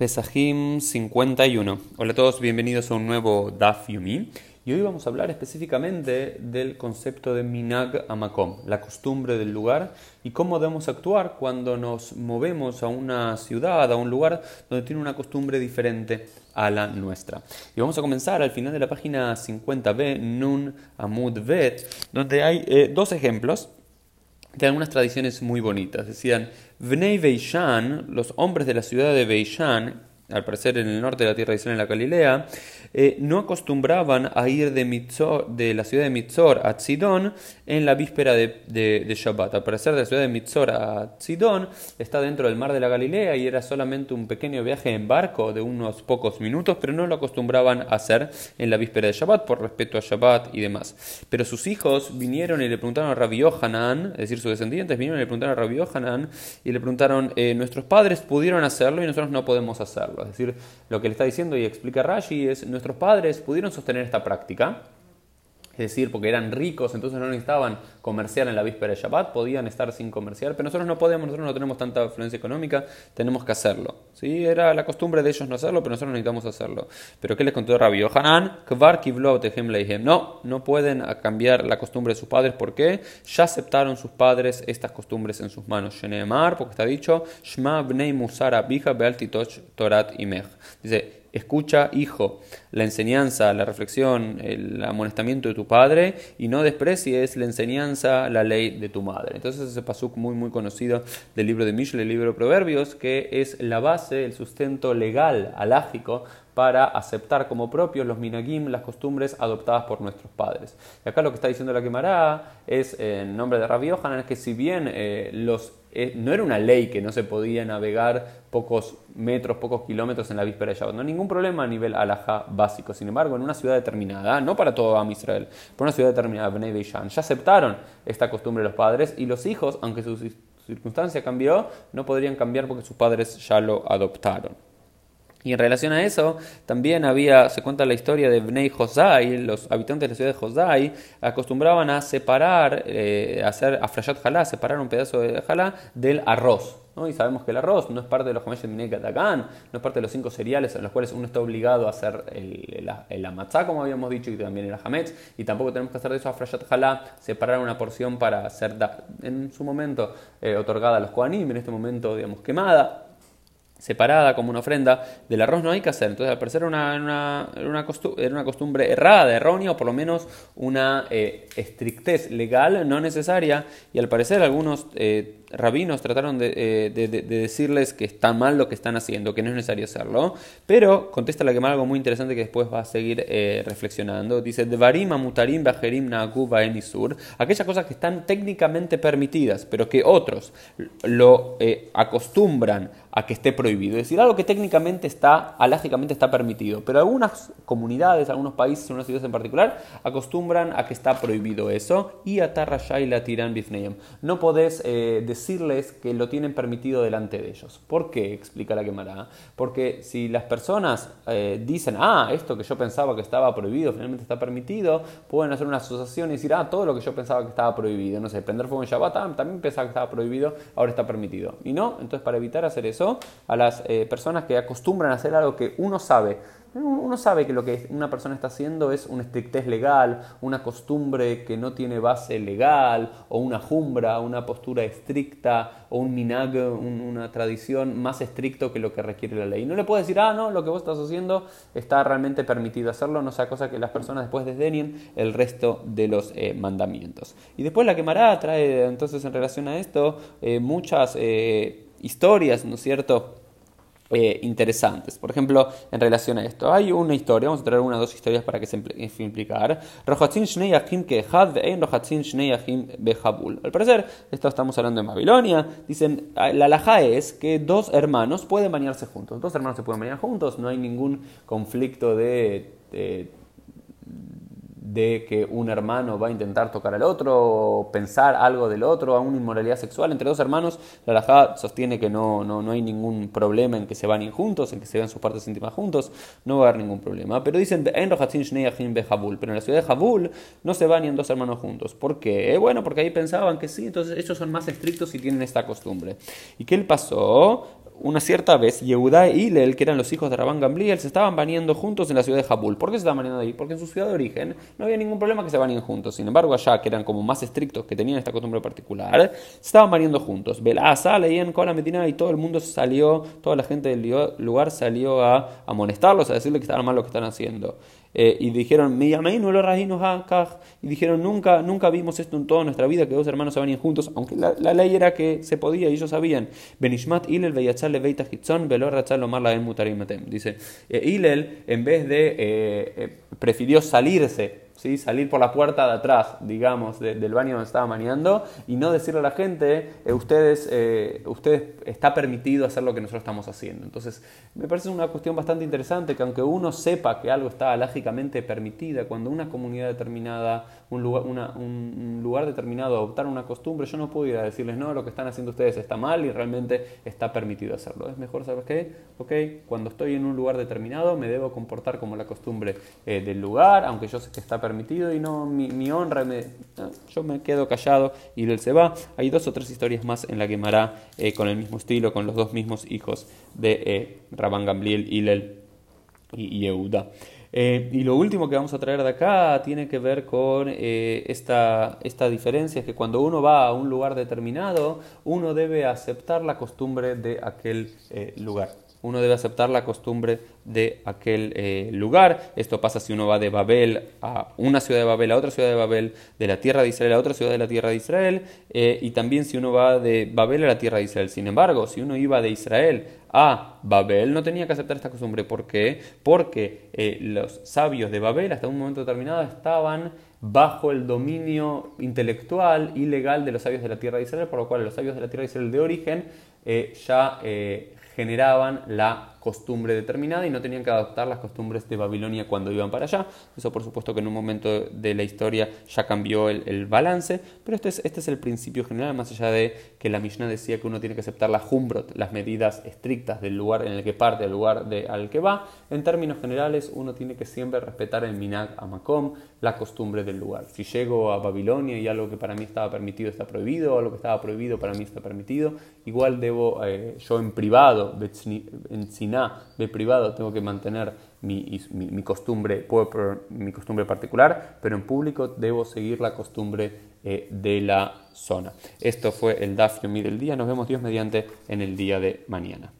Pesajim 51. Hola a todos, bienvenidos a un nuevo Daf Yumi. Y hoy vamos a hablar específicamente del concepto de Minag Amakom, la costumbre del lugar y cómo debemos actuar cuando nos movemos a una ciudad, a un lugar donde tiene una costumbre diferente a la nuestra. Y vamos a comenzar al final de la página 50b, Nun Amud Bet, donde hay eh, dos ejemplos de algunas tradiciones muy bonitas. Decían, Vnei Beishan, los hombres de la ciudad de Beishan, al parecer en el norte de la tierra de Israel, en la Galilea, eh, no acostumbraban a ir de, de la ciudad de Mitzor a Tzidón en la víspera de, de, Shabbat. Al parecer de la ciudad de Mitzor a Tzidón está dentro del mar de la Galilea y era solamente un pequeño viaje en barco de unos pocos minutos, pero no lo acostumbraban a hacer en la víspera de Shabbat por respeto a Shabbat y demás. Pero sus hijos vinieron y le preguntaron a Rabbi Yohanan, es decir, sus descendientes vinieron y le preguntaron a Rabbi Yohanan y le preguntaron, eh, nuestros padres pudieron hacerlo y nosotros no podemos hacerlo. Es decir, lo que le está diciendo y explica Rashi es, nuestros padres pudieron sostener esta práctica, es decir, porque eran ricos, entonces no necesitaban comerciar en la víspera de Shabbat, podían estar sin comerciar, pero nosotros no podemos, nosotros no tenemos tanta influencia económica, tenemos que hacerlo. ¿sí? Era la costumbre de ellos no hacerlo, pero nosotros necesitamos hacerlo. ¿Pero qué les contó Rabbi Yohanan? No, no pueden cambiar la costumbre de sus padres, ¿por qué? Ya aceptaron sus padres estas costumbres en sus manos. Sheneemar, porque está dicho, Shma bnei musara bija torat imech. Dice, escucha, hijo, la enseñanza, la reflexión, el amonestamiento de tu padre y no desprecies la enseñanza, la ley de tu madre. Entonces ese pasuk muy muy conocido del libro de Mishle, el libro de Proverbios, que es la base, el sustento legal, alágico para aceptar como propios los minagim, las costumbres adoptadas por nuestros padres. Y acá lo que está diciendo la quemará es, en nombre de Rabbi Yohanan, es que si bien eh, los, eh, no era una ley que no se podía navegar pocos metros, pocos kilómetros en la víspera de Shabbat, no ningún problema a nivel alajá básico. Sin embargo, en una ciudad determinada, no para todo Am Israel, pero una ciudad determinada, Bnei Beishan, ya aceptaron esta costumbre los padres y los hijos, aunque su circunstancia cambió, no podrían cambiar porque sus padres ya lo adoptaron. Y en relación a eso, también había, se cuenta la historia de Bnei Josai, los habitantes de la ciudad de Josai acostumbraban a separar, eh, hacer afrayat jalá, separar un pedazo de jalá del arroz. ¿no? Y sabemos que el arroz no es parte de los de no es parte de los cinco cereales en los cuales uno está obligado a hacer el, el, amatzá, como habíamos dicho, y también el hametz, y tampoco tenemos que hacer de eso afrayat jalá, separar una porción para ser en su momento eh, otorgada a los koanim, en este momento, digamos, quemada separada como una ofrenda del arroz no hay que hacer. Entonces, al parecer era una, una, costumbre, errada, errónea, o por lo menos una eh, estrictez legal no necesaria. Y al parecer algunos eh, rabinos trataron eh, de, decirles que está mal lo que están haciendo, que no es necesario hacerlo. Pero contesta la quemar algo muy interesante que después va a seguir reflexionando. Dice, Devarim mutarim bajerim. Aquellas cosas que están técnicamente permitidas, pero que otros lo acostumbran a que esté prohibido. Es decir, algo que técnicamente está, alágicamente está permitido. Pero algunas comunidades, algunos países, algunas ciudades en particular, acostumbran a que está prohibido eso. Y atarrashai la tiran bifneyam. No podés eh, decirles que lo tienen permitido delante de ellos. ¿Por qué? Explica la quemará. Porque si las personas eh, dicen, ah, esto que yo pensaba que estaba prohibido, finalmente está permitido, pueden hacer una asociación y decir, ah, todo lo que yo pensaba que estaba prohibido. No sé, prender fuego en Shabbat, ah, también pensaba que estaba prohibido, ahora está permitido. Y no, entonces para evitar hacer eso, a las eh, personas que acostumbran a hacer algo que uno sabe. Uno sabe que lo que una persona está haciendo es una estrictez legal, una costumbre que no tiene base legal, o una jumbra, una postura estricta, o un minag, una tradición más estricto que lo que requiere la ley. No le puede decir, ah, no, lo que vos estás haciendo está realmente permitido hacerlo, no sea cosa que las personas después desdenien el resto de los eh, mandamientos. Y después la quemará trae entonces en relación a esto eh, muchas historias, ¿no es cierto? Eh, interesantes. Por ejemplo, en relación a esto, hay una historia, vamos a traer una o dos historias para que se implicar. Al parecer, esto estamos hablando en Babilonia. Dicen, ah, la laja es que dos hermanos pueden bañarse juntos. Dos hermanos se pueden bañar juntos, no hay ningún conflicto de que un hermano va a intentar tocar al otro, o pensar algo del otro, a una inmoralidad sexual entre dos hermanos, la Rajá sostiene que no, no, no, hay ningún problema en que se bañen juntos, en que se vean sus partes íntimas juntos, no va a haber ningún problema. Pero dicen, en pero en la ciudad de Jabul no se bañan dos hermanos juntos. ¿Por qué? Bueno, porque ahí pensaban que sí, entonces ellos son más estrictos y tienen esta costumbre. ¿Y qué le pasó? Una cierta vez, Yehudá y Ilel, que eran los hijos de Rabán Gamliel, se estaban bañando juntos en la ciudad de Jabul. ¿Por qué se estaban bañando ahí? Porque en su ciudad de origen no había ningún problema que se bañen juntos. Sin embargo, allá, que eran como más estrictos, que tenían esta costumbre particular, se estaban bañando juntos. Belasa leían con la Medina y todo el mundo salió, toda la gente del lugar salió a amonestarlos, a decirle que estaban mal lo que están haciendo. Eh, y dijeron, y dijeron, nunca, nunca vimos esto en toda nuestra vida, que dos hermanos se bañen juntos, aunque la, ley era que se podía y ellos sabían. Benishmat Ilel Dice, eh, Ilel, en vez de, eh, prefirió salirse salir por la puerta de atrás, digamos, del baño donde estaba maniando y no decirle a la gente, eh, ustedes, eh, ustedes está permitido hacer lo que nosotros estamos haciendo. Entonces, me parece una cuestión bastante interesante que aunque uno sepa que algo está lógicamente permitida, cuando una comunidad determinada, un lugar, un, lugar determinado adoptar una costumbre, yo no puedo decirles, no, lo que están haciendo ustedes está mal y realmente está permitido hacerlo. Es mejor, ¿sabes qué? Ok, cuando estoy en un lugar determinado me debo comportar como la costumbre eh, del lugar, aunque yo sé que está permitido permitido y no mi, honra, me, yo me quedo callado y él se va. Hay dos o tres historias más en la que Mará, eh, con el mismo estilo, con los dos mismos hijos de eh, Rabán Gamliel, Ilel y Yehuda. Eh, y lo último que vamos a traer de acá tiene que ver con esta, esta diferencia, que cuando uno va a un lugar determinado, uno debe aceptar la costumbre de aquel lugar uno debe aceptar la costumbre de aquel eh, lugar. Esto pasa si uno va de Babel a una ciudad de Babel a otra ciudad de Babel, de la tierra de Israel a otra ciudad de la tierra de Israel, eh, y también si uno va de Babel a la tierra de Israel. Sin embargo, si uno iba de Israel a Babel, no tenía que aceptar esta costumbre. ¿Por qué? Porque eh, los sabios de Babel hasta un momento determinado estaban bajo el dominio intelectual y legal de los sabios de la tierra de Israel, por lo cual los sabios de la tierra de Israel de origen ya generaban la costumbre determinada y no tenían que adoptar las costumbres de Babilonia cuando iban para allá. Eso por supuesto que en un momento de la historia ya cambió el, balance, pero este es, este es el principio general, más allá de que la Mishnah decía que uno tiene que aceptar la Humbrot, las medidas estrictas del lugar en el que parte, del lugar de, al que va. En términos generales, uno tiene que siempre respetar el Minag Amakom, la costumbre del lugar. Si llego a Babilonia y algo que para mí estaba permitido está prohibido, o algo que estaba prohibido para mí está permitido, igual debo eh, yo en privado, en de privado tengo que mantener mi, costumbre, mi costumbre particular, pero en público debo seguir la costumbre eh, de la zona. Esto fue el Daf del día. Nos vemos Dios mediante en el día de mañana.